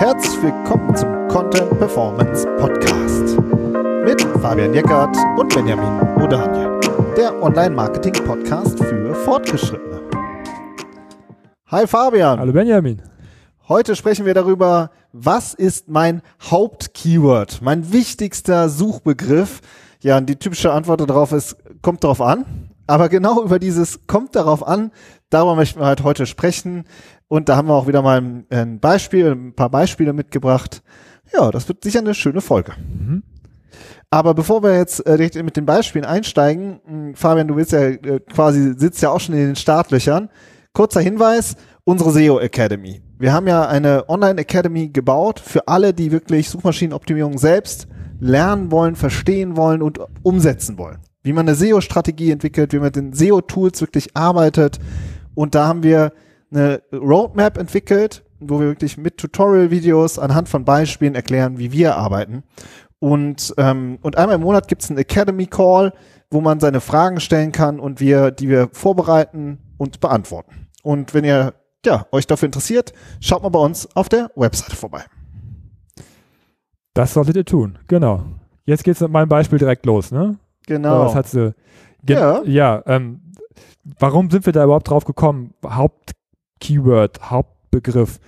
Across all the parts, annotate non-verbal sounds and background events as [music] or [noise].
Herzlich willkommen zum Content Performance Podcast mit Fabian Jeckert und Benjamin Odanje, der Online-Marketing-Podcast für Fortgeschrittene. Hi Fabian. Hallo Benjamin. Heute sprechen wir darüber, was ist mein Hauptkeyword, mein wichtigster Suchbegriff. Ja, und die typische Antwort darauf ist, kommt darauf an. Aber genau über dieses kommt darauf an, darüber möchten wir halt heute sprechen. Und da haben wir auch wieder mal ein Beispiel, ein paar Beispiele mitgebracht. Ja, das wird sicher eine schöne Folge. Mhm. Aber bevor wir jetzt äh, direkt mit den Beispielen einsteigen, hm, Fabian, du willst ja äh, quasi, sitzt ja auch schon in den Startlöchern. Kurzer Hinweis, unsere SEO Academy. Wir haben ja eine Online Academy gebaut für alle, die wirklich Suchmaschinenoptimierung selbst lernen wollen, verstehen wollen und umsetzen wollen. Wie man eine SEO-Strategie entwickelt, wie man mit den SEO-Tools wirklich arbeitet. Und da haben wir eine Roadmap entwickelt, wo wir wirklich mit Tutorial-Videos anhand von Beispielen erklären, wie wir arbeiten. Und, ähm, und einmal im Monat gibt es einen Academy Call, wo man seine Fragen stellen kann und wir, die wir vorbereiten und beantworten. Und wenn ihr ja, euch dafür interessiert, schaut mal bei uns auf der Webseite vorbei. Das solltet ihr tun, genau. Jetzt geht's mit meinem Beispiel direkt los, ne? Genau. Was hat sie? Ge ja. Ja, ähm, warum sind wir da überhaupt drauf gekommen? Haupt Keyword, Hauptbegriff,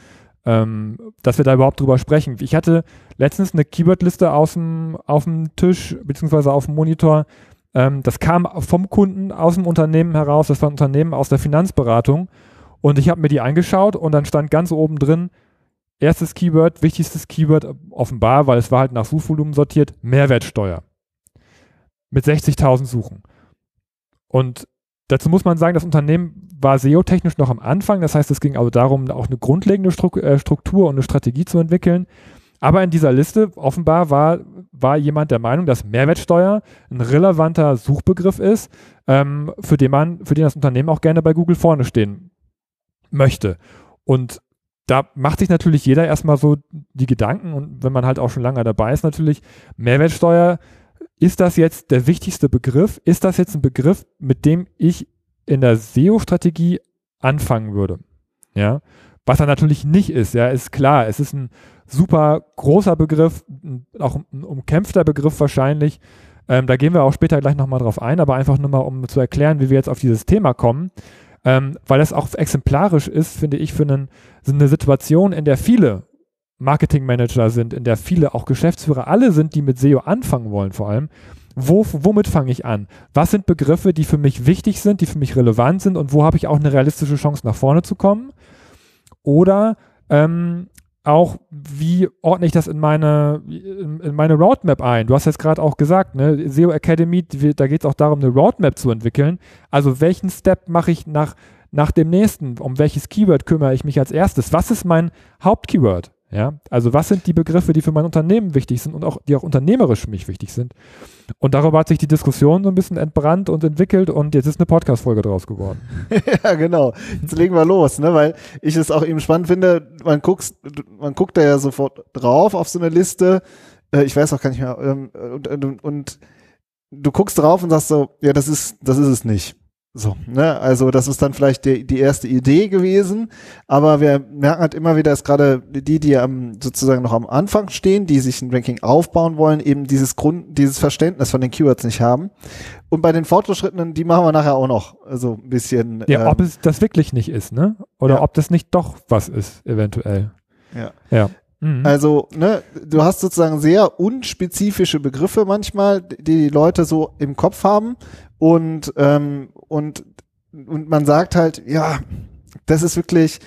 ähm, dass wir da überhaupt drüber sprechen. Ich hatte letztens eine Keyword-Liste auf dem Tisch beziehungsweise auf dem Monitor. Ähm, das kam vom Kunden aus dem Unternehmen heraus. Das war ein Unternehmen aus der Finanzberatung. Und ich habe mir die angeschaut und dann stand ganz oben drin, erstes Keyword, wichtigstes Keyword, offenbar, weil es war halt nach Suchvolumen sortiert, Mehrwertsteuer. Mit 60.000 Suchen. Und dazu muss man sagen, das Unternehmen war SEO-technisch noch am Anfang. Das heißt, es ging also darum, auch eine grundlegende äh, Struktur und eine Strategie zu entwickeln. Aber in dieser Liste offenbar war, war jemand der Meinung, dass Mehrwertsteuer ein relevanter Suchbegriff ist, ähm, für, den man, für den das Unternehmen auch gerne bei Google vorne stehen möchte. Und da macht sich natürlich jeder erstmal so die Gedanken und wenn man halt auch schon lange dabei ist, natürlich Mehrwertsteuer, ist das jetzt der wichtigste Begriff? Ist das jetzt ein Begriff, mit dem ich in der SEO-Strategie anfangen würde. Ja, was er natürlich nicht ist, ja, ist klar, es ist ein super großer Begriff, auch ein umkämpfter Begriff wahrscheinlich. Ähm, da gehen wir auch später gleich nochmal drauf ein, aber einfach nur mal, um zu erklären, wie wir jetzt auf dieses Thema kommen, ähm, weil das auch exemplarisch ist, finde ich, für einen, eine Situation, in der viele Marketingmanager sind, in der viele auch Geschäftsführer alle sind, die mit SEO anfangen wollen vor allem wo, womit fange ich an? Was sind Begriffe, die für mich wichtig sind, die für mich relevant sind und wo habe ich auch eine realistische Chance nach vorne zu kommen? Oder ähm, auch, wie ordne ich das in meine, in, in meine Roadmap ein? Du hast jetzt gerade auch gesagt, ne, SEO Academy, da geht es auch darum, eine Roadmap zu entwickeln. Also welchen Step mache ich nach, nach dem nächsten? Um welches Keyword kümmere ich mich als erstes? Was ist mein Hauptkeyword? Ja, also was sind die Begriffe, die für mein Unternehmen wichtig sind und auch, die auch unternehmerisch für mich wichtig sind? Und darüber hat sich die Diskussion so ein bisschen entbrannt und entwickelt und jetzt ist eine Podcast-Folge draus geworden. [laughs] ja, genau. Jetzt legen wir los, ne, weil ich es auch eben spannend finde, man guckt, man guckt da ja sofort drauf auf so eine Liste, äh, ich weiß auch gar nicht mehr, ähm, und, und, und du guckst drauf und sagst so, ja, das ist, das ist es nicht. So, ne, also das ist dann vielleicht die, die erste Idee gewesen, aber wir merken halt immer wieder, dass gerade die, die am, sozusagen noch am Anfang stehen, die sich ein Ranking aufbauen wollen, eben dieses Grund, dieses Verständnis von den Keywords nicht haben. Und bei den Fortgeschrittenen, die machen wir nachher auch noch so ein bisschen. Ja, ähm, ob es das wirklich nicht ist, ne? Oder ja. ob das nicht doch was ist, eventuell. Ja. Ja. Mhm. Also, ne, du hast sozusagen sehr unspezifische Begriffe manchmal, die die Leute so im Kopf haben und, ähm, und, und man sagt halt, ja, das ist wirklich,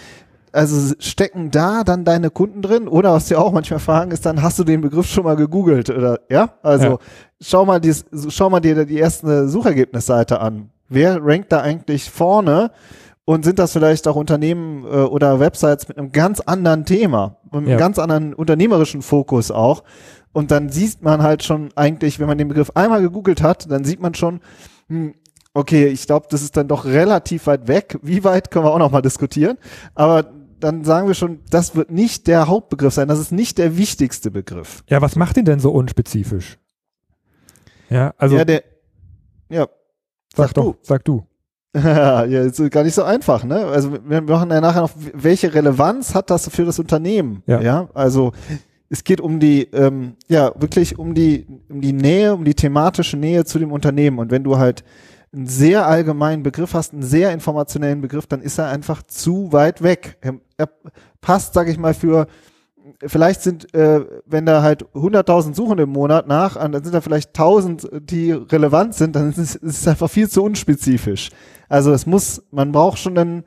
also stecken da dann deine Kunden drin? Oder was dir auch manchmal fragen ist, dann hast du den Begriff schon mal gegoogelt oder ja? Also ja. schau mal dies, schau mal dir die erste Suchergebnisseite an. Wer rankt da eigentlich vorne? Und sind das vielleicht auch Unternehmen äh, oder Websites mit einem ganz anderen Thema, mit einem ja. ganz anderen unternehmerischen Fokus auch? Und dann sieht man halt schon eigentlich, wenn man den Begriff einmal gegoogelt hat, dann sieht man schon, hm, okay, ich glaube, das ist dann doch relativ weit weg. Wie weit können wir auch noch mal diskutieren. Aber dann sagen wir schon, das wird nicht der Hauptbegriff sein. Das ist nicht der wichtigste Begriff. Ja, was macht ihn denn so unspezifisch? Ja, also. Ja, der, ja. Sag, sag du. Doch, sag du. [laughs] ja, ist gar nicht so einfach, ne? Also wir machen ja nachher noch, welche Relevanz hat das für das Unternehmen? Ja, ja? also es geht um die, ähm, ja, wirklich um die, um die Nähe, um die thematische Nähe zu dem Unternehmen. Und wenn du halt einen sehr allgemeinen Begriff hast, einen sehr informationellen Begriff, dann ist er einfach zu weit weg. Er, er passt, sage ich mal, für vielleicht sind, äh, wenn da halt 100.000 Suchen im Monat nach, dann sind da vielleicht 1.000, die relevant sind, dann ist es, einfach viel zu unspezifisch. Also es muss, man braucht schon einen,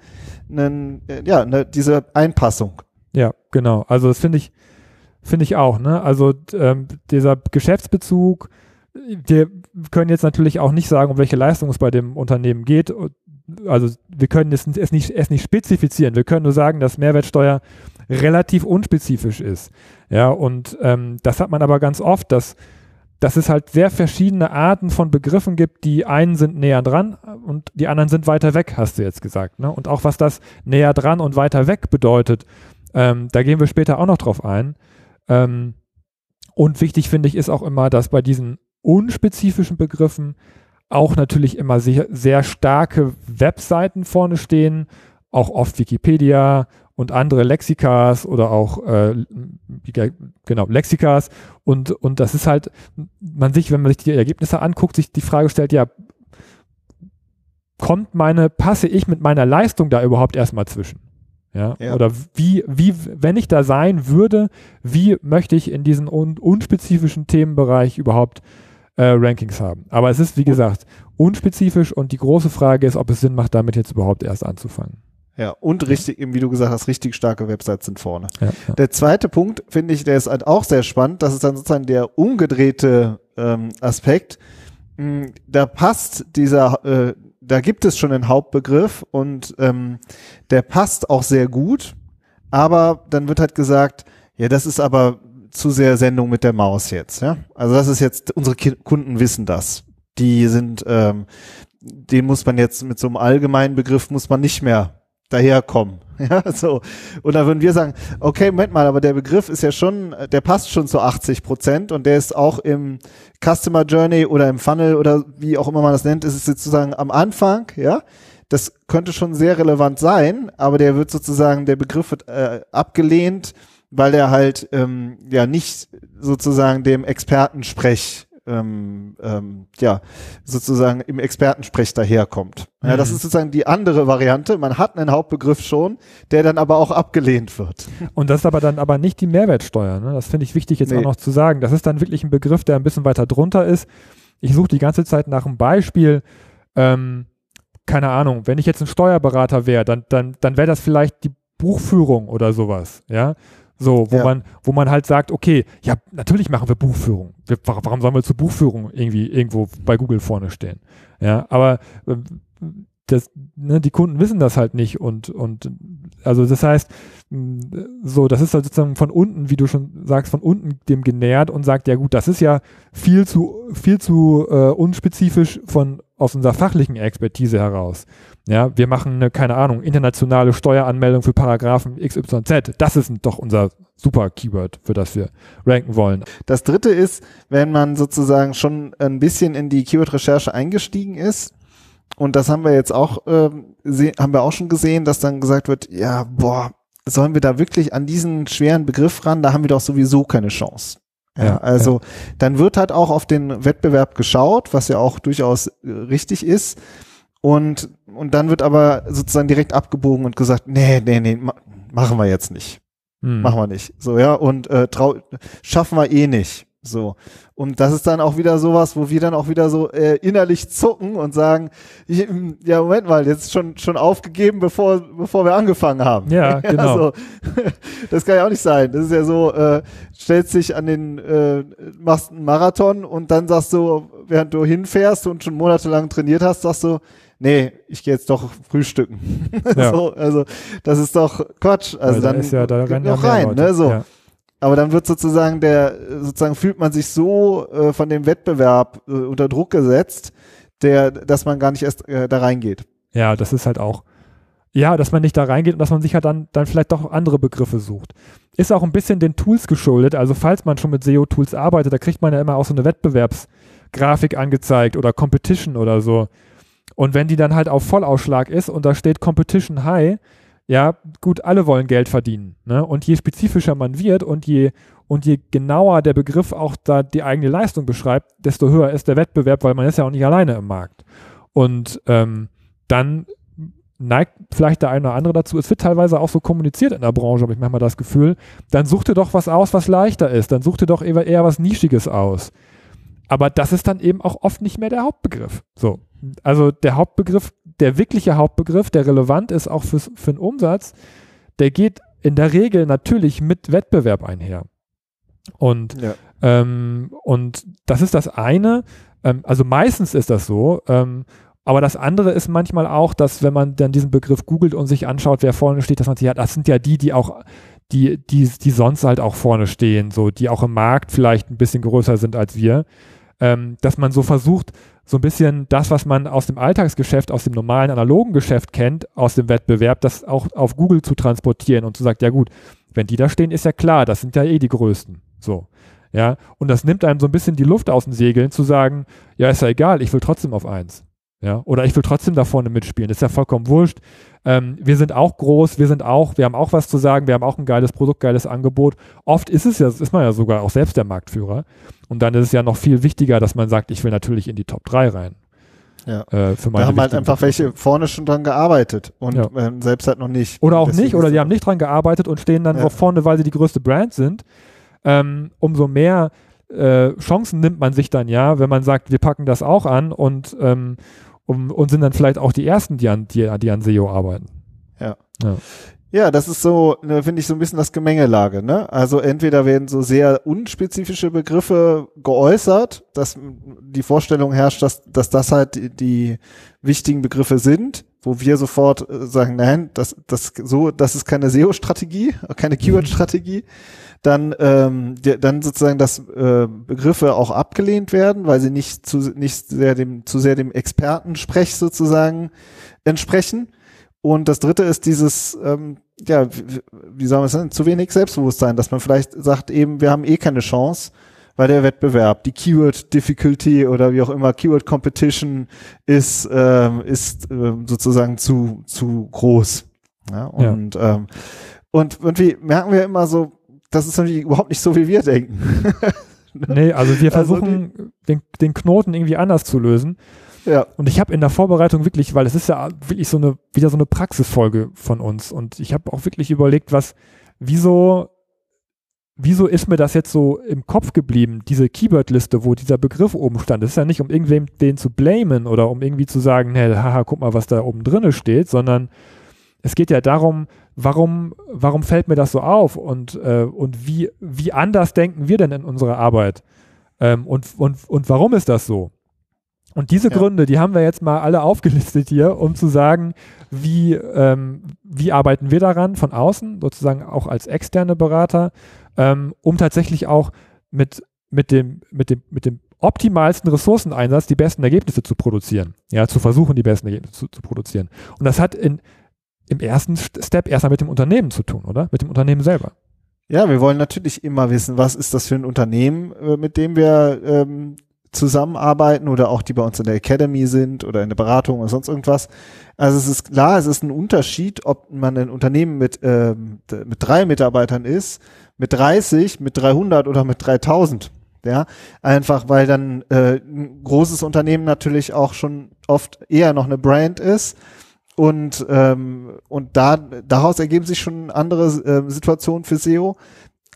einen ja, eine, diese Einpassung. Ja, genau. Also das finde ich, finde ich auch. Ne? Also ähm, dieser Geschäftsbezug, wir können jetzt natürlich auch nicht sagen, um welche Leistung es bei dem Unternehmen geht. Also wir können es, es, nicht, es nicht spezifizieren. Wir können nur sagen, dass Mehrwertsteuer relativ unspezifisch ist. Ja, und ähm, das hat man aber ganz oft, dass dass es halt sehr verschiedene Arten von Begriffen gibt. Die einen sind näher dran und die anderen sind weiter weg, hast du jetzt gesagt. Ne? Und auch was das näher dran und weiter weg bedeutet, ähm, da gehen wir später auch noch drauf ein. Ähm, und wichtig finde ich ist auch immer, dass bei diesen unspezifischen Begriffen auch natürlich immer sehr, sehr starke Webseiten vorne stehen, auch oft Wikipedia und andere Lexikas oder auch äh, genau Lexikas. Und und das ist halt man sich wenn man sich die Ergebnisse anguckt sich die Frage stellt ja kommt meine passe ich mit meiner Leistung da überhaupt erstmal zwischen? Ja? ja, oder wie wie wenn ich da sein würde wie möchte ich in diesen un unspezifischen Themenbereich überhaupt äh, Rankings haben? Aber es ist wie gesagt unspezifisch und die große Frage ist ob es Sinn macht damit jetzt überhaupt erst anzufangen ja, und richtig, wie du gesagt hast, richtig starke Websites sind vorne. Ja, ja. Der zweite Punkt, finde ich, der ist halt auch sehr spannend. Das ist dann sozusagen der umgedrehte ähm, Aspekt. Hm, da passt dieser, äh, da gibt es schon einen Hauptbegriff und ähm, der passt auch sehr gut. Aber dann wird halt gesagt, ja, das ist aber zu sehr Sendung mit der Maus jetzt. Ja, also das ist jetzt unsere Kunden wissen das. Die sind, ähm, den muss man jetzt mit so einem allgemeinen Begriff muss man nicht mehr daherkommen. [laughs] Ja, so. Und da würden wir sagen, okay, Moment mal, aber der Begriff ist ja schon, der passt schon zu 80 Prozent und der ist auch im Customer Journey oder im Funnel oder wie auch immer man das nennt, ist es sozusagen am Anfang, ja. Das könnte schon sehr relevant sein, aber der wird sozusagen, der Begriff wird äh, abgelehnt, weil er halt ähm, ja nicht sozusagen dem Expertensprech ähm, ähm, ja, sozusagen im Expertensprech daherkommt. Ja, das mhm. ist sozusagen die andere Variante. Man hat einen Hauptbegriff schon, der dann aber auch abgelehnt wird. Und das ist aber dann aber nicht die Mehrwertsteuer. Ne? Das finde ich wichtig jetzt nee. auch noch zu sagen. Das ist dann wirklich ein Begriff, der ein bisschen weiter drunter ist. Ich suche die ganze Zeit nach einem Beispiel. Ähm, keine Ahnung, wenn ich jetzt ein Steuerberater wäre, dann, dann, dann wäre das vielleicht die Buchführung oder sowas, ja. So, wo ja. man, wo man halt sagt, okay, ja, natürlich machen wir Buchführung. Wir, warum sollen wir zur Buchführung irgendwie irgendwo bei Google vorne stehen? Ja, aber äh, das, ne, die Kunden wissen das halt nicht und, und also das heißt, so, das ist halt sozusagen von unten, wie du schon sagst, von unten dem genährt und sagt, ja gut, das ist ja viel zu, viel zu äh, unspezifisch von aus unserer fachlichen Expertise heraus. Ja, wir machen eine, keine Ahnung, internationale Steueranmeldung für Paragraphen XYZ. Das ist doch unser super Keyword, für das wir ranken wollen. Das dritte ist, wenn man sozusagen schon ein bisschen in die Keyword-Recherche eingestiegen ist, und das haben wir jetzt auch, ähm, haben wir auch schon gesehen, dass dann gesagt wird, ja, boah, sollen wir da wirklich an diesen schweren Begriff ran? Da haben wir doch sowieso keine Chance. Ja, ja also ja. dann wird halt auch auf den Wettbewerb geschaut, was ja auch durchaus äh, richtig ist. Und, und dann wird aber sozusagen direkt abgebogen und gesagt, nee, nee, nee, ma machen wir jetzt nicht. Hm. Machen wir nicht. So, ja, und äh, trau schaffen wir eh nicht. So. Und das ist dann auch wieder sowas, wo wir dann auch wieder so äh, innerlich zucken und sagen, ja, Moment mal, jetzt schon, schon aufgegeben, bevor, bevor wir angefangen haben. Ja, [laughs] genau. Also, [laughs] das kann ja auch nicht sein. Das ist ja so, äh, stellst dich an den, äh, machst einen Marathon und dann sagst du, während du hinfährst und schon monatelang trainiert hast, sagst du, nee, ich gehe jetzt doch frühstücken. [laughs] Ja. so, also das ist doch Quatsch. Also dann ist ja, da noch rein, ne? So. Ja. Aber dann wird sozusagen der, sozusagen fühlt man sich so äh, von dem Wettbewerb äh, unter Druck gesetzt, der, dass man gar nicht erst äh, da reingeht. Ja, das ist halt auch. Ja, dass man nicht da reingeht und dass man sich halt dann, dann vielleicht doch andere Begriffe sucht. Ist auch ein bisschen den Tools geschuldet. Also falls man schon mit SEO-Tools arbeitet, da kriegt man ja immer auch so eine Wettbewerbsgrafik angezeigt oder Competition oder so. Und wenn die dann halt auf Vollausschlag ist und da steht Competition High, ja, gut, alle wollen Geld verdienen. Ne? Und je spezifischer man wird und je, und je genauer der Begriff auch da die eigene Leistung beschreibt, desto höher ist der Wettbewerb, weil man ist ja auch nicht alleine im Markt. Und ähm, dann neigt vielleicht der eine oder andere dazu. Es wird teilweise auch so kommuniziert in der Branche, habe ich manchmal das Gefühl. Dann such dir doch was aus, was leichter ist. Dann such dir doch eher, eher was Nischiges aus. Aber das ist dann eben auch oft nicht mehr der Hauptbegriff. So. Also der Hauptbegriff, der wirkliche Hauptbegriff, der relevant ist auch fürs, für den Umsatz, der geht in der Regel natürlich mit Wettbewerb einher. Und, ja. ähm, und das ist das eine. Ähm, also meistens ist das so. Ähm, aber das andere ist manchmal auch, dass wenn man dann diesen Begriff googelt und sich anschaut, wer vorne steht, dass man sich, ja, das sind ja die, die auch, die, die, die sonst halt auch vorne stehen, so, die auch im Markt vielleicht ein bisschen größer sind als wir. Ähm, dass man so versucht, so ein bisschen das, was man aus dem Alltagsgeschäft, aus dem normalen analogen Geschäft kennt, aus dem Wettbewerb, das auch auf Google zu transportieren und zu sagen, ja gut, wenn die da stehen, ist ja klar, das sind ja eh die Größten. So. Ja, und das nimmt einem so ein bisschen die Luft aus den Segeln, zu sagen, ja, ist ja egal, ich will trotzdem auf eins. Ja, oder ich will trotzdem da vorne mitspielen. Das ist ja vollkommen wurscht. Ähm, wir sind auch groß, wir sind auch, wir haben auch was zu sagen, wir haben auch ein geiles Produkt, geiles Angebot. Oft ist es ja, ist man ja sogar auch selbst der Marktführer. Und dann ist es ja noch viel wichtiger, dass man sagt, ich will natürlich in die Top 3 rein. Ja. Äh, für meine da haben halt einfach welche vorne schon dran gearbeitet und ja. ähm, selbst halt noch nicht. Oder auch nicht, oder die haben nicht dran gearbeitet und stehen dann ja. auch vorne, weil sie die größte Brand sind. Ähm, umso mehr äh, Chancen nimmt man sich dann ja, wenn man sagt, wir packen das auch an und um, und sind dann vielleicht auch die Ersten, die an, die, die an SEO arbeiten. Ja. ja. Ja, das ist so, ne, finde ich, so ein bisschen das Gemengelage. Ne? Also entweder werden so sehr unspezifische Begriffe geäußert, dass die Vorstellung herrscht, dass, dass das halt die, die wichtigen Begriffe sind, wo wir sofort äh, sagen, nein, das, das so, das ist keine SEO-Strategie, keine Keyword-Strategie dann, ähm, dann sozusagen, dass äh, Begriffe auch abgelehnt werden, weil sie nicht zu, nicht sehr dem, zu sehr dem Expertensprech sozusagen entsprechen. Und das dritte ist dieses, ähm, ja, wie, wie soll man es nennen, zu wenig Selbstbewusstsein, dass man vielleicht sagt eben, wir haben eh keine Chance, weil der Wettbewerb, die Keyword Difficulty oder wie auch immer, Keyword Competition ist, ähm, ist ähm, sozusagen zu, zu groß. Ja, und, ja. Ähm, und irgendwie merken wir immer so, das ist natürlich überhaupt nicht so, wie wir denken. [laughs] nee, also wir also versuchen also den, den Knoten irgendwie anders zu lösen. Ja. Und ich habe in der Vorbereitung wirklich, weil es ist ja wirklich so eine, wieder so eine Praxisfolge von uns. Und ich habe auch wirklich überlegt, was, wieso, wieso ist mir das jetzt so im Kopf geblieben, diese Keyword-Liste, wo dieser Begriff oben stand. Das ist ja nicht, um irgendwem den zu blamen oder um irgendwie zu sagen, hey, haha, guck mal, was da oben drinne steht, sondern es geht ja darum, warum, warum fällt mir das so auf und, äh, und wie, wie anders denken wir denn in unserer Arbeit? Ähm, und, und, und warum ist das so? Und diese ja. Gründe, die haben wir jetzt mal alle aufgelistet hier, um zu sagen, wie, ähm, wie arbeiten wir daran von außen, sozusagen auch als externe Berater, ähm, um tatsächlich auch mit, mit, dem, mit, dem, mit dem optimalsten Ressourceneinsatz die besten Ergebnisse zu produzieren. Ja, zu versuchen, die besten Ergebnisse zu, zu produzieren. Und das hat in, im ersten Step erstmal mit dem Unternehmen zu tun, oder? Mit dem Unternehmen selber. Ja, wir wollen natürlich immer wissen, was ist das für ein Unternehmen, äh, mit dem wir ähm, zusammenarbeiten oder auch die bei uns in der Academy sind oder in der Beratung oder sonst irgendwas. Also es ist klar, es ist ein Unterschied, ob man ein Unternehmen mit, ähm, mit drei Mitarbeitern ist, mit 30, mit 300 oder mit 3000. Ja, einfach weil dann äh, ein großes Unternehmen natürlich auch schon oft eher noch eine Brand ist und, ähm, und da, daraus ergeben sich schon andere äh, Situationen für SEO.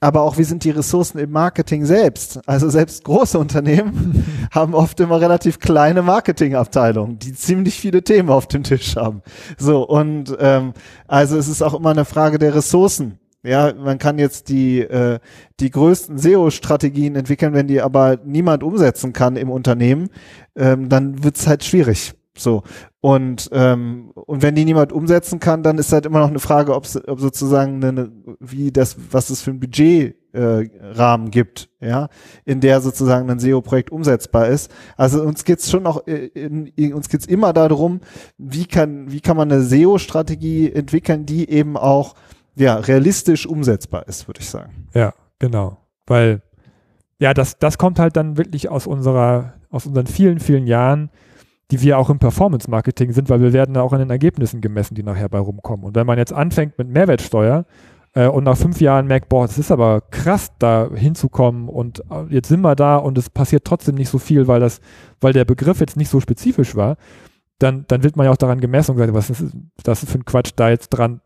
Aber auch wie sind die Ressourcen im Marketing selbst? Also selbst große Unternehmen [laughs] haben oft immer relativ kleine Marketingabteilungen, die ziemlich viele Themen auf dem Tisch haben. So, und ähm, also es ist auch immer eine Frage der Ressourcen. Ja, man kann jetzt die, äh, die größten SEO-Strategien entwickeln, wenn die aber niemand umsetzen kann im Unternehmen, ähm, dann wird's halt schwierig. So. Und, ähm, und wenn die niemand umsetzen kann, dann ist halt immer noch eine Frage, ob sozusagen eine, wie das, was es für ein Budgetrahmen äh, gibt, ja, in der sozusagen ein SEO-Projekt umsetzbar ist. Also uns geht's schon auch, äh, in, in, uns geht's immer darum, wie kann, wie kann man eine SEO-Strategie entwickeln, die eben auch ja, realistisch umsetzbar ist, würde ich sagen. Ja, genau. Weil, ja, das, das kommt halt dann wirklich aus unserer, aus unseren vielen, vielen Jahren die wir auch im Performance-Marketing sind, weil wir werden auch an den Ergebnissen gemessen, die nachher bei rumkommen. Und wenn man jetzt anfängt mit Mehrwertsteuer äh, und nach fünf Jahren merkt, boah, es ist aber krass, da hinzukommen und äh, jetzt sind wir da und es passiert trotzdem nicht so viel, weil das, weil der Begriff jetzt nicht so spezifisch war, dann, dann wird man ja auch daran gemessen und sagt, was ist das für ein Quatsch, da jetzt dran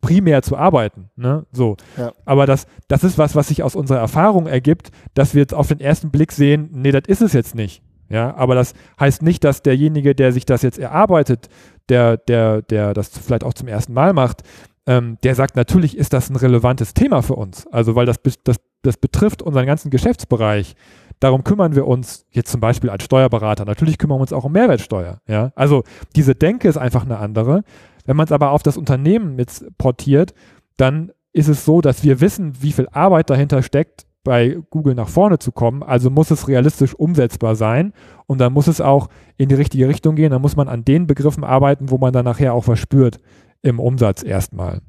primär zu arbeiten. Ne? So. Ja. Aber das, das ist was, was sich aus unserer Erfahrung ergibt, dass wir jetzt auf den ersten Blick sehen, nee, das ist es jetzt nicht. Ja, aber das heißt nicht, dass derjenige, der sich das jetzt erarbeitet, der, der, der das vielleicht auch zum ersten Mal macht, ähm, der sagt, natürlich ist das ein relevantes Thema für uns. Also, weil das, das, das betrifft unseren ganzen Geschäftsbereich. Darum kümmern wir uns jetzt zum Beispiel als Steuerberater. Natürlich kümmern wir uns auch um Mehrwertsteuer. Ja, also diese Denke ist einfach eine andere. Wenn man es aber auf das Unternehmen jetzt portiert, dann ist es so, dass wir wissen, wie viel Arbeit dahinter steckt, bei Google nach vorne zu kommen. Also muss es realistisch umsetzbar sein und dann muss es auch in die richtige Richtung gehen. Dann muss man an den Begriffen arbeiten, wo man dann nachher auch was spürt im Umsatz erstmal.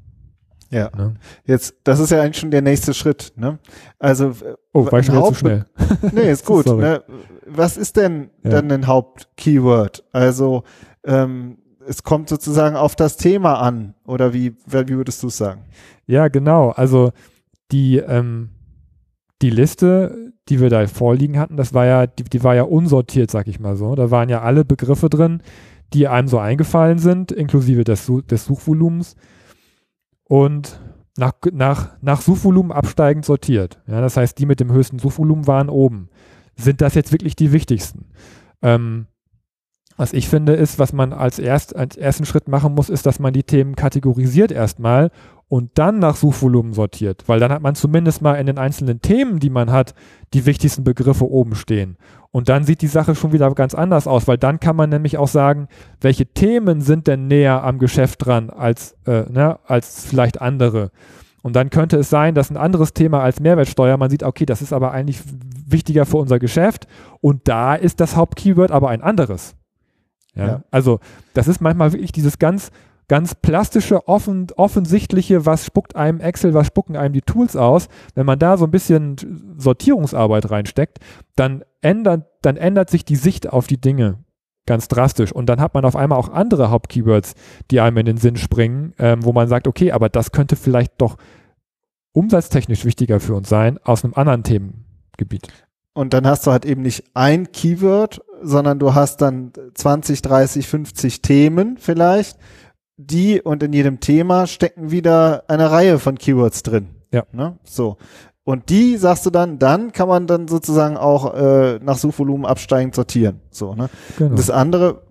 Ja. Ne? Jetzt, das ist ja eigentlich schon der nächste Schritt. Ne? Also oh, war ich schon zu schnell. [laughs] nee, ist gut. ne? Was ist denn ja. dann ein Hauptkeyword? Also ähm, es kommt sozusagen auf das Thema an, oder wie, wie würdest du es sagen? Ja, genau. Also die, ähm, die Liste, die wir da vorliegen hatten, das war ja, die, die war ja unsortiert, sag ich mal so. Da waren ja alle Begriffe drin, die einem so eingefallen sind, inklusive des, des Suchvolumens. Und nach, nach, nach Suchvolumen absteigend sortiert. Ja, das heißt, die mit dem höchsten Suchvolumen waren oben. Sind das jetzt wirklich die wichtigsten? Ähm, was ich finde, ist, was man als, erst, als ersten Schritt machen muss, ist, dass man die Themen kategorisiert erstmal und dann nach Suchvolumen sortiert, weil dann hat man zumindest mal in den einzelnen Themen, die man hat, die wichtigsten Begriffe oben stehen. Und dann sieht die Sache schon wieder ganz anders aus, weil dann kann man nämlich auch sagen, welche Themen sind denn näher am Geschäft dran als, äh, ne, als vielleicht andere. Und dann könnte es sein, dass ein anderes Thema als Mehrwertsteuer, man sieht, okay, das ist aber eigentlich wichtiger für unser Geschäft und da ist das Hauptkeyword aber ein anderes. Ja? ja. Also das ist manchmal wirklich dieses ganz, ganz plastische, offen, offensichtliche, was spuckt einem Excel, was spucken einem die Tools aus. Wenn man da so ein bisschen Sortierungsarbeit reinsteckt, dann ändert, dann ändert sich die Sicht auf die Dinge ganz drastisch. Und dann hat man auf einmal auch andere Hauptkeywords, die einem in den Sinn springen, ähm, wo man sagt, okay, aber das könnte vielleicht doch umsatztechnisch wichtiger für uns sein aus einem anderen Themengebiet. Und dann hast du halt eben nicht ein Keyword, sondern du hast dann 20, 30, 50 Themen vielleicht, die und in jedem Thema stecken wieder eine Reihe von Keywords drin. Ja. Ne? So. Und die sagst du dann, dann kann man dann sozusagen auch äh, nach Suchvolumen absteigend sortieren. So, ne? Genau. Das andere,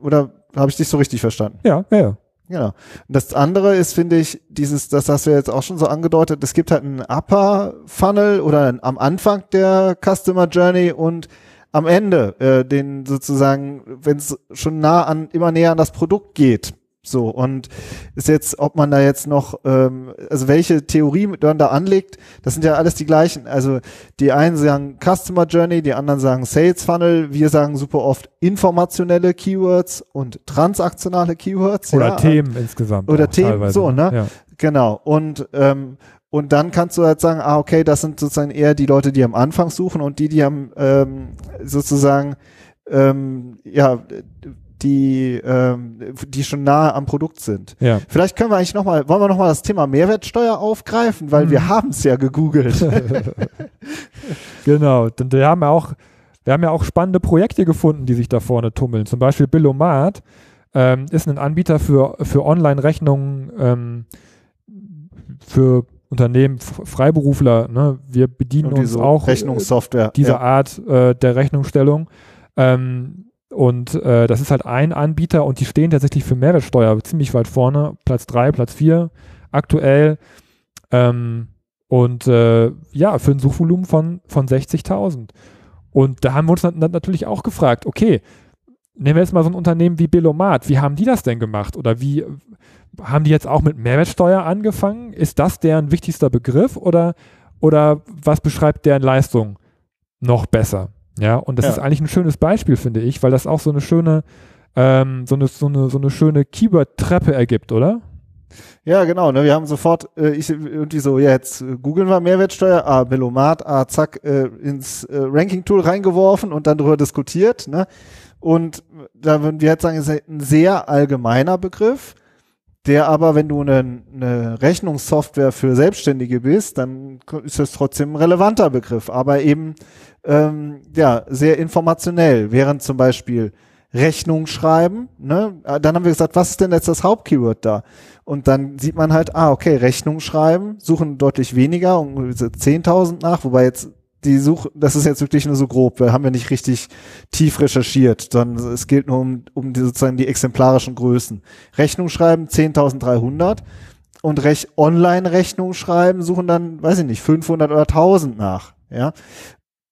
oder habe ich dich so richtig verstanden? Ja, ja, ja. Genau. Und das andere ist, finde ich, dieses, das hast du jetzt auch schon so angedeutet, es gibt halt einen Upper Funnel oder einen, am Anfang der Customer Journey und am Ende, äh, den sozusagen, wenn es schon nah an, immer näher an das Produkt geht. So, und ist jetzt, ob man da jetzt noch, ähm, also welche Theorie man da anlegt, das sind ja alles die gleichen. Also die einen sagen Customer Journey, die anderen sagen Sales Funnel, wir sagen super oft informationelle Keywords und transaktionale Keywords. Oder ja, Themen insgesamt. Oder Themen, teilweise. so, ne? Ja. Genau. Und ähm, und dann kannst du halt sagen, ah, okay, das sind sozusagen eher die Leute, die am Anfang suchen und die, die haben ähm, sozusagen ähm, ja die, ähm, die schon nahe am Produkt sind. Ja. Vielleicht können wir eigentlich nochmal, wollen wir nochmal das Thema Mehrwertsteuer aufgreifen, weil hm. wir haben es ja gegoogelt. [laughs] genau, denn wir haben ja auch, wir haben ja auch spannende Projekte gefunden, die sich da vorne tummeln. Zum Beispiel Billomat ähm, ist ein Anbieter für, für Online-Rechnungen ähm, für Unternehmen, Freiberufler. Ne? Wir bedienen uns auch Rechnungssoftware. dieser ja. Art äh, der Rechnungsstellung. Ähm, und äh, das ist halt ein Anbieter und die stehen tatsächlich für Mehrwertsteuer ziemlich weit vorne, Platz 3, Platz 4 aktuell. Ähm, und äh, ja, für ein Suchvolumen von, von 60.000. Und da haben wir uns natürlich auch gefragt, okay, nehmen wir jetzt mal so ein Unternehmen wie Belomat, wie haben die das denn gemacht? Oder wie haben die jetzt auch mit Mehrwertsteuer angefangen? Ist das deren wichtigster Begriff oder, oder was beschreibt deren Leistung noch besser? Ja, und das ja. ist eigentlich ein schönes Beispiel, finde ich, weil das auch so eine schöne, ähm, so eine, so eine, so eine schöne Keyword-Treppe ergibt, oder? Ja, genau. Ne, wir haben sofort, äh, ich irgendwie so, ja, jetzt googeln wir Mehrwertsteuer, ah, Belomat, ah, zack, äh, ins äh, Ranking-Tool reingeworfen und dann darüber diskutiert. Ne? Und da würden wir jetzt sagen, ist ein sehr allgemeiner Begriff, der aber, wenn du eine, eine Rechnungssoftware für Selbstständige bist, dann ist das trotzdem ein relevanter Begriff, aber eben ähm, ja sehr informationell. Während zum Beispiel Rechnung schreiben, ne? Dann haben wir gesagt, was ist denn jetzt das Hauptkeyword da? Und dann sieht man halt, ah, okay, Rechnung schreiben, suchen deutlich weniger, um 10.000 nach, wobei jetzt die Suche, das ist jetzt wirklich nur so grob, wir haben ja nicht richtig tief recherchiert, sondern es gilt nur um, um die, sozusagen die exemplarischen Größen. Rechnung schreiben 10.300 und Rech Online-Rechnung schreiben suchen dann, weiß ich nicht, 500 oder 1000 nach, ja.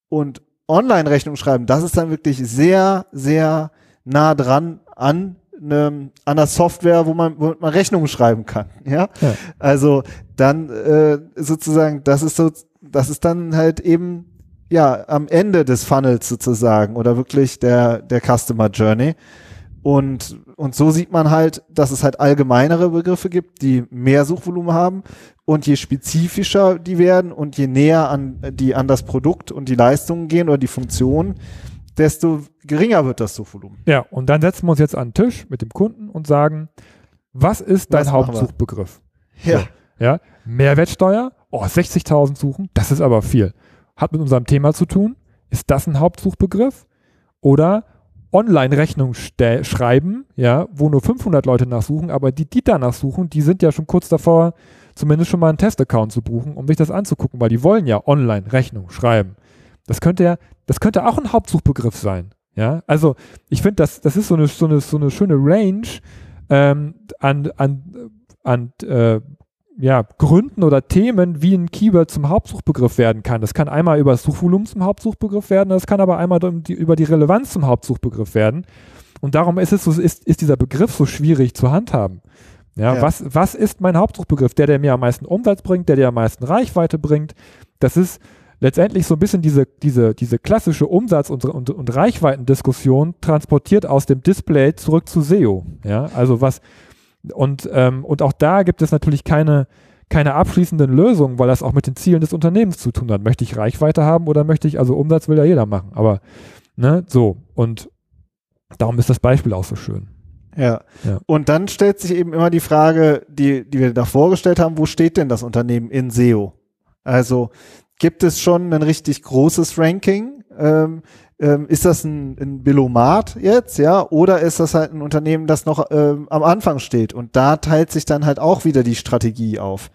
Und Online-Rechnung schreiben, das ist dann wirklich sehr, sehr nah dran an ne, an der Software, wo man, wo man Rechnungen schreiben kann, [laughs] ja. ja. Also dann äh, sozusagen, das ist so das ist dann halt eben ja am Ende des Funnels sozusagen oder wirklich der der Customer Journey. Und, und so sieht man halt, dass es halt allgemeinere Begriffe gibt, die mehr Suchvolumen haben. Und je spezifischer die werden und je näher an die an das Produkt und die Leistungen gehen oder die Funktion, desto geringer wird das Suchvolumen. Ja, und dann setzen wir uns jetzt an den Tisch mit dem Kunden und sagen, was ist dein was Hauptsuchbegriff? Ja. So, ja. Mehrwertsteuer oh, 60.000 suchen, das ist aber viel. Hat mit unserem Thema zu tun? Ist das ein Hauptsuchbegriff? Oder Online-Rechnung schreiben, ja, wo nur 500 Leute nachsuchen, aber die, die danach suchen, die sind ja schon kurz davor, zumindest schon mal einen Testaccount zu buchen, um sich das anzugucken, weil die wollen ja Online-Rechnung schreiben. Das könnte ja, das könnte auch ein Hauptsuchbegriff sein. Ja, also ich finde, das, das ist so eine, so eine, so eine schöne Range ähm, an, an, an äh, ja, Gründen oder Themen, wie ein Keyword zum Hauptsuchbegriff werden kann. Das kann einmal über das Suchvolumen zum Hauptsuchbegriff werden, das kann aber einmal über die Relevanz zum Hauptsuchbegriff werden. Und darum ist es so, ist, ist dieser Begriff so schwierig zu handhaben. Ja, ja, Was, was ist mein Hauptsuchbegriff? Der, der mir am meisten Umsatz bringt, der, der am meisten Reichweite bringt. Das ist letztendlich so ein bisschen diese, diese, diese klassische Umsatz- und, und, und Reichweitendiskussion transportiert aus dem Display zurück zu SEO. Ja, also was, und, ähm, und auch da gibt es natürlich keine, keine abschließenden Lösungen, weil das auch mit den Zielen des Unternehmens zu tun hat. Möchte ich Reichweite haben oder möchte ich, also Umsatz will ja jeder machen, aber ne, so. Und darum ist das Beispiel auch so schön. Ja. ja. Und dann stellt sich eben immer die Frage, die, die wir da vorgestellt haben, wo steht denn das Unternehmen in SEO? Also gibt es schon ein richtig großes Ranking? Ähm, ähm, ist das ein, ein Billomat jetzt, ja, oder ist das halt ein Unternehmen, das noch ähm, am Anfang steht? Und da teilt sich dann halt auch wieder die Strategie auf.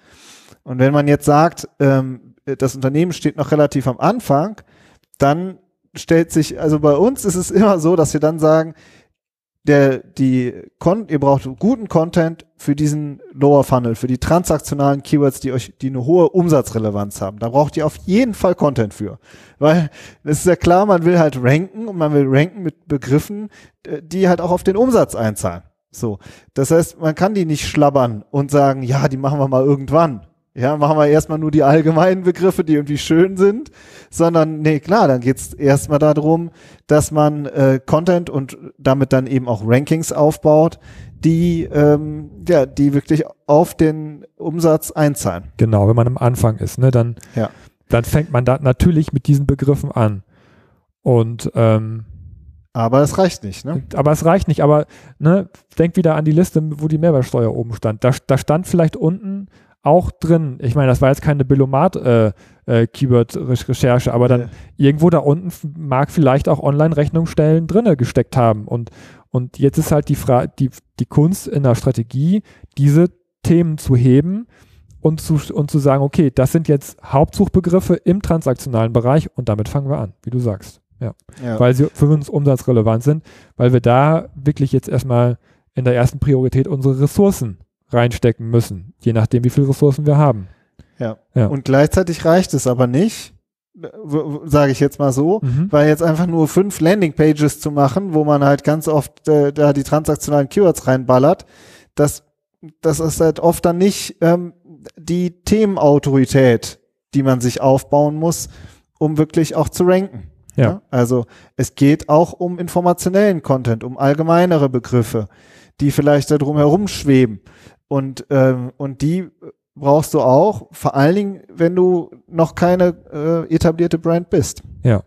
Und wenn man jetzt sagt, ähm, das Unternehmen steht noch relativ am Anfang, dann stellt sich, also bei uns ist es immer so, dass wir dann sagen, der, die, Kon ihr braucht guten Content für diesen Lower Funnel, für die transaktionalen Keywords, die euch, die eine hohe Umsatzrelevanz haben. Da braucht ihr auf jeden Fall Content für. Weil es ist ja klar, man will halt ranken und man will ranken mit Begriffen, äh, die halt auch auf den Umsatz einzahlen. So. Das heißt, man kann die nicht schlabbern und sagen, ja, die machen wir mal irgendwann. Ja, machen wir erstmal nur die allgemeinen Begriffe, die irgendwie schön sind, sondern nee, klar, dann geht's erstmal darum, dass man äh, Content und damit dann eben auch Rankings aufbaut, die ähm, ja, die wirklich auf den Umsatz einzahlen. Genau, wenn man am Anfang ist, ne, dann, ja. dann fängt man da natürlich mit diesen Begriffen an. Und ähm, aber es reicht nicht, ne? Aber es reicht nicht. Aber ne, denk wieder an die Liste, wo die Mehrwertsteuer oben stand. Da, da stand vielleicht unten auch drin. Ich meine, das war jetzt keine Billomat-Keyword-Recherche, äh, äh, aber dann ja. irgendwo da unten mag vielleicht auch Online-Rechnungsstellen drinne gesteckt haben. Und, und jetzt ist halt die, Fra die, die Kunst in der Strategie, diese Themen zu heben und zu, und zu sagen, okay, das sind jetzt Hauptsuchbegriffe im transaktionalen Bereich und damit fangen wir an, wie du sagst. Ja. ja. Weil sie für uns umsatzrelevant sind, weil wir da wirklich jetzt erstmal in der ersten Priorität unsere Ressourcen reinstecken müssen, je nachdem, wie viele Ressourcen wir haben. Ja. ja. Und gleichzeitig reicht es aber nicht, sage ich jetzt mal so, mhm. weil jetzt einfach nur fünf Landingpages zu machen, wo man halt ganz oft äh, da die transaktionalen Keywords reinballert, das, das ist halt oft dann nicht ähm, die Themenautorität, die man sich aufbauen muss, um wirklich auch zu ranken. Ja. ja. Also es geht auch um informationellen Content, um allgemeinere Begriffe, die vielleicht da drum herum schweben. Und, ähm, und die brauchst du auch, vor allen Dingen, wenn du noch keine äh, etablierte Brand bist. Ja.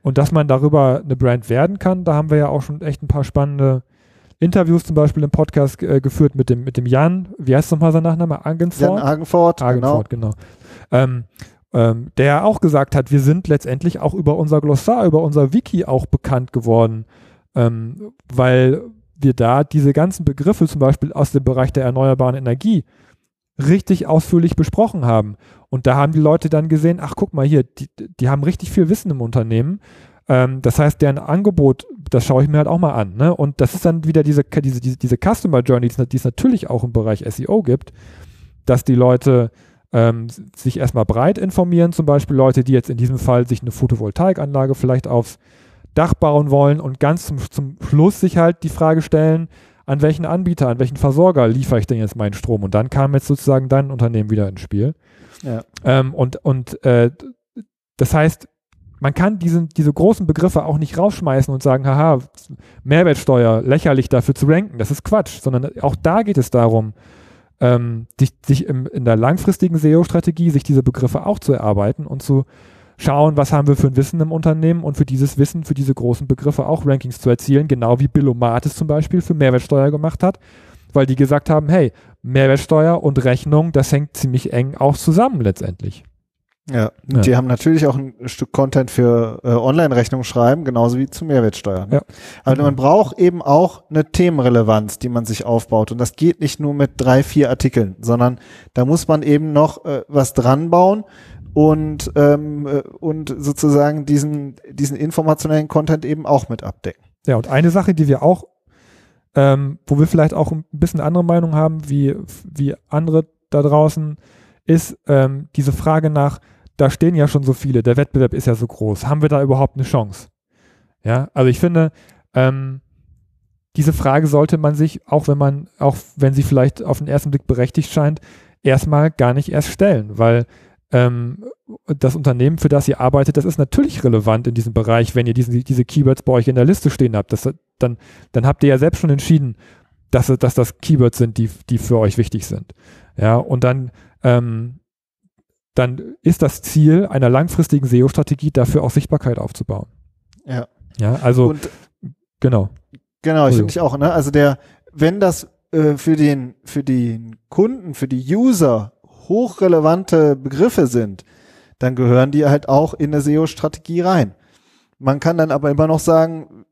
Und dass man darüber eine Brand werden kann, da haben wir ja auch schon echt ein paar spannende Interviews zum Beispiel im Podcast äh, geführt mit dem, mit dem Jan, wie heißt nochmal sein Nachname? Agenford? Jan Agenford, Agenford, genau. genau. Ähm, ähm, der auch gesagt hat, wir sind letztendlich auch über unser Glossar, über unser Wiki auch bekannt geworden, ähm, weil wir da diese ganzen Begriffe zum Beispiel aus dem Bereich der erneuerbaren Energie richtig ausführlich besprochen haben. Und da haben die Leute dann gesehen, ach guck mal hier, die, die haben richtig viel Wissen im Unternehmen. Ähm, das heißt, deren Angebot, das schaue ich mir halt auch mal an. Ne? Und das ist dann wieder diese, diese, diese, diese Customer Journey, die es natürlich auch im Bereich SEO gibt, dass die Leute ähm, sich erstmal breit informieren, zum Beispiel Leute, die jetzt in diesem Fall sich eine Photovoltaikanlage vielleicht aufs Dach bauen wollen und ganz zum, zum Schluss sich halt die Frage stellen, an welchen Anbieter, an welchen Versorger liefere ich denn jetzt meinen Strom? Und dann kam jetzt sozusagen dein Unternehmen wieder ins Spiel. Ja. Ähm, und und äh, das heißt, man kann diesen, diese großen Begriffe auch nicht rausschmeißen und sagen, haha, Mehrwertsteuer, lächerlich dafür zu ranken. Das ist Quatsch, sondern auch da geht es darum, ähm, sich, sich im, in der langfristigen SEO-Strategie sich diese Begriffe auch zu erarbeiten und zu schauen, was haben wir für ein Wissen im Unternehmen und für dieses Wissen, für diese großen Begriffe auch Rankings zu erzielen, genau wie Billomatis zum Beispiel für Mehrwertsteuer gemacht hat, weil die gesagt haben, hey, Mehrwertsteuer und Rechnung, das hängt ziemlich eng auch zusammen letztendlich. Ja, ja. die haben natürlich auch ein Stück Content für äh, Online-Rechnung schreiben, genauso wie zu Mehrwertsteuer. Ne? Ja. Aber genau. man braucht eben auch eine Themenrelevanz, die man sich aufbaut. Und das geht nicht nur mit drei, vier Artikeln, sondern da muss man eben noch äh, was dran bauen und, ähm, äh, und sozusagen diesen, diesen informationellen Content eben auch mit abdecken. Ja, und eine Sache, die wir auch, ähm, wo wir vielleicht auch ein bisschen andere Meinung haben, wie, wie andere da draußen, ist ähm, diese Frage nach, da stehen ja schon so viele, der Wettbewerb ist ja so groß, haben wir da überhaupt eine Chance? Ja, also ich finde, ähm, diese Frage sollte man sich, auch wenn man, auch wenn sie vielleicht auf den ersten Blick berechtigt scheint, erstmal gar nicht erst stellen, weil ähm, das Unternehmen, für das ihr arbeitet, das ist natürlich relevant in diesem Bereich, wenn ihr diesen, diese Keywords bei euch in der Liste stehen habt. Das, dann, dann habt ihr ja selbst schon entschieden, dass, dass das Keywords sind, die, die für euch wichtig sind. Ja, und dann, ähm, dann ist das Ziel einer langfristigen SEO-Strategie, dafür auch Sichtbarkeit aufzubauen. Ja. Ja, also, und, genau. Genau, ich finde ich auch, ne? Also der, wenn das äh, für den, für den Kunden, für die User hochrelevante Begriffe sind, dann gehören die halt auch in eine SEO-Strategie rein. Man kann dann aber immer noch sagen,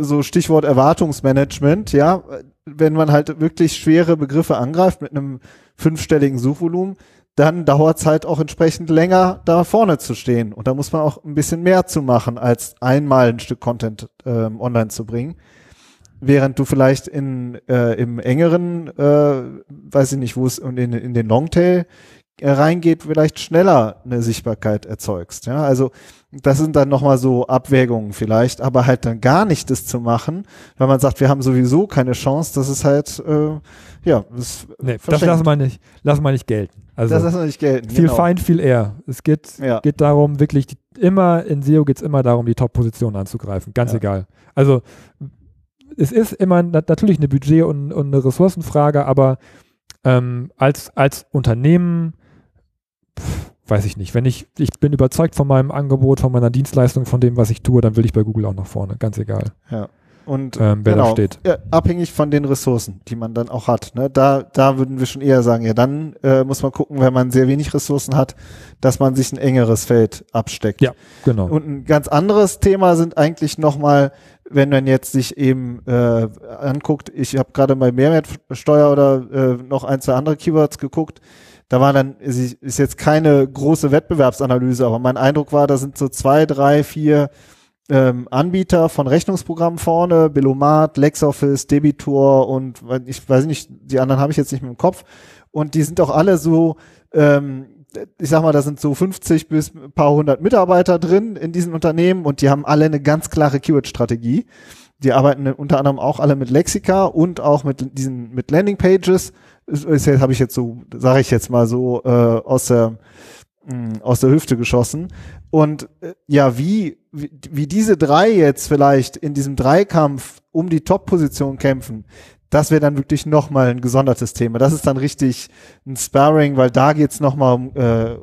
so Stichwort Erwartungsmanagement, ja, wenn man halt wirklich schwere Begriffe angreift mit einem fünfstelligen Suchvolumen, dann dauert es halt auch entsprechend länger, da vorne zu stehen. Und da muss man auch ein bisschen mehr zu machen, als einmal ein Stück Content ähm, online zu bringen während du vielleicht in äh, im engeren, äh, weiß ich nicht, wo es in, in den Longtail äh, reingeht, vielleicht schneller eine Sichtbarkeit erzeugst. Ja, also das sind dann nochmal so Abwägungen vielleicht, aber halt dann gar nicht das zu machen, weil man sagt, wir haben sowieso keine Chance, das ist halt, äh, ja, das, nee, das lassen wir nicht, lassen wir nicht gelten. Also das lassen wir nicht gelten. Viel genau. Feind, viel eher. Es geht, ja. geht darum, wirklich die, immer, in SEO geht es immer darum, die Top-Position anzugreifen, ganz ja. egal. Also es ist immer natürlich eine Budget- und, und eine Ressourcenfrage, aber ähm, als, als Unternehmen, pff, weiß ich nicht, wenn ich, ich bin überzeugt von meinem Angebot, von meiner Dienstleistung, von dem, was ich tue, dann will ich bei Google auch nach vorne, ganz egal. Ja. Und ähm, wer genau, da steht. Ja, abhängig von den Ressourcen, die man dann auch hat. Ne? Da, da würden wir schon eher sagen, ja, dann äh, muss man gucken, wenn man sehr wenig Ressourcen hat, dass man sich ein engeres Feld absteckt. Ja, genau. Und ein ganz anderes Thema sind eigentlich nochmal wenn man jetzt sich eben äh, anguckt, ich habe gerade bei Mehrwertsteuer oder äh, noch ein, zwei andere Keywords geguckt, da war dann, ist, ist jetzt keine große Wettbewerbsanalyse, aber mein Eindruck war, da sind so zwei, drei, vier ähm, Anbieter von Rechnungsprogrammen vorne, Billomat, LexOffice, Debitor und ich weiß nicht, die anderen habe ich jetzt nicht mehr im Kopf. Und die sind auch alle so ähm, ich sag mal, da sind so 50 bis ein paar hundert Mitarbeiter drin in diesen Unternehmen und die haben alle eine ganz klare Keyword-Strategie. Die arbeiten unter anderem auch alle mit Lexika und auch mit diesen mit Landingpages. Das habe ich jetzt so, sage ich jetzt mal so äh, aus der mm, aus der Hüfte geschossen. Und äh, ja, wie, wie wie diese drei jetzt vielleicht in diesem Dreikampf um die Top-Position kämpfen, das wäre dann wirklich nochmal ein gesondertes Thema. Das ist dann richtig ein Sparring, weil da geht's nochmal um, äh,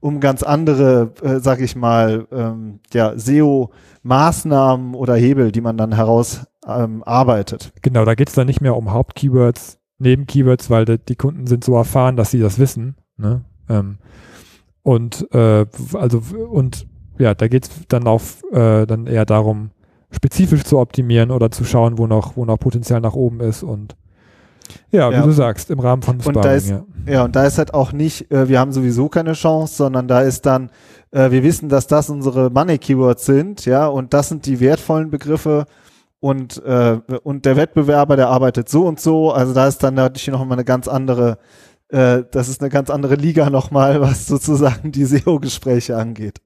um ganz andere, äh, sag ich mal, ähm, ja, SEO-Maßnahmen oder Hebel, die man dann herausarbeitet. Ähm, genau, da geht's dann nicht mehr um Hauptkeywords, Nebenkeywords, weil die, die Kunden sind so erfahren, dass sie das wissen. Ne? Ähm, und äh, also und ja, da geht's dann auf äh, dann eher darum, spezifisch zu optimieren oder zu schauen, wo noch, wo noch Potenzial nach oben ist und ja, wie ja. du sagst, im Rahmen von Sparring, und da ist, ja. ja. und da ist halt auch nicht, äh, wir haben sowieso keine Chance, sondern da ist dann, äh, wir wissen, dass das unsere Money-Keywords sind, ja, und das sind die wertvollen Begriffe und, äh, und der Wettbewerber, der arbeitet so und so, also da ist dann natürlich noch mal eine ganz andere, äh, das ist eine ganz andere Liga nochmal, was sozusagen die SEO-Gespräche angeht.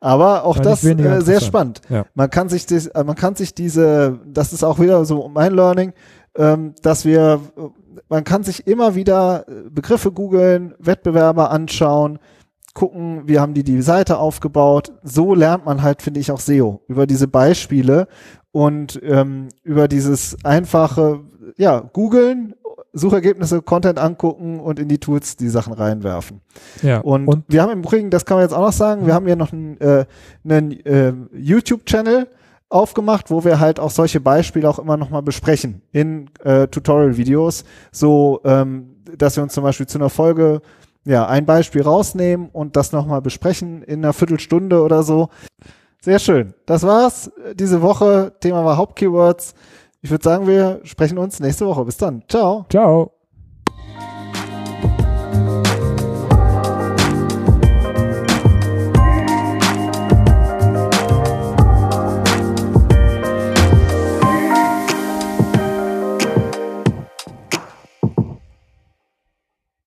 Aber auch das äh, sehr spannend. Ja. Man kann sich das, äh, man kann sich diese, das ist auch wieder so mein Learning, ähm, dass wir, man kann sich immer wieder äh, Begriffe googeln, Wettbewerber anschauen, gucken, wie haben die die Seite aufgebaut. So lernt man halt, finde ich, auch SEO über diese Beispiele und ähm, über dieses einfache, ja, googeln Suchergebnisse, Content angucken und in die Tools die Sachen reinwerfen. Ja, und, und wir haben im Übrigen, das kann man jetzt auch noch sagen, wir haben hier noch einen, äh, einen äh, YouTube-Channel aufgemacht, wo wir halt auch solche Beispiele auch immer nochmal besprechen in äh, Tutorial-Videos, so ähm, dass wir uns zum Beispiel zu einer Folge ja ein Beispiel rausnehmen und das nochmal besprechen in einer Viertelstunde oder so. Sehr schön. Das war's diese Woche. Thema war Hauptkeywords. Ich würde sagen, wir sprechen uns nächste Woche. Bis dann. Ciao. Ciao.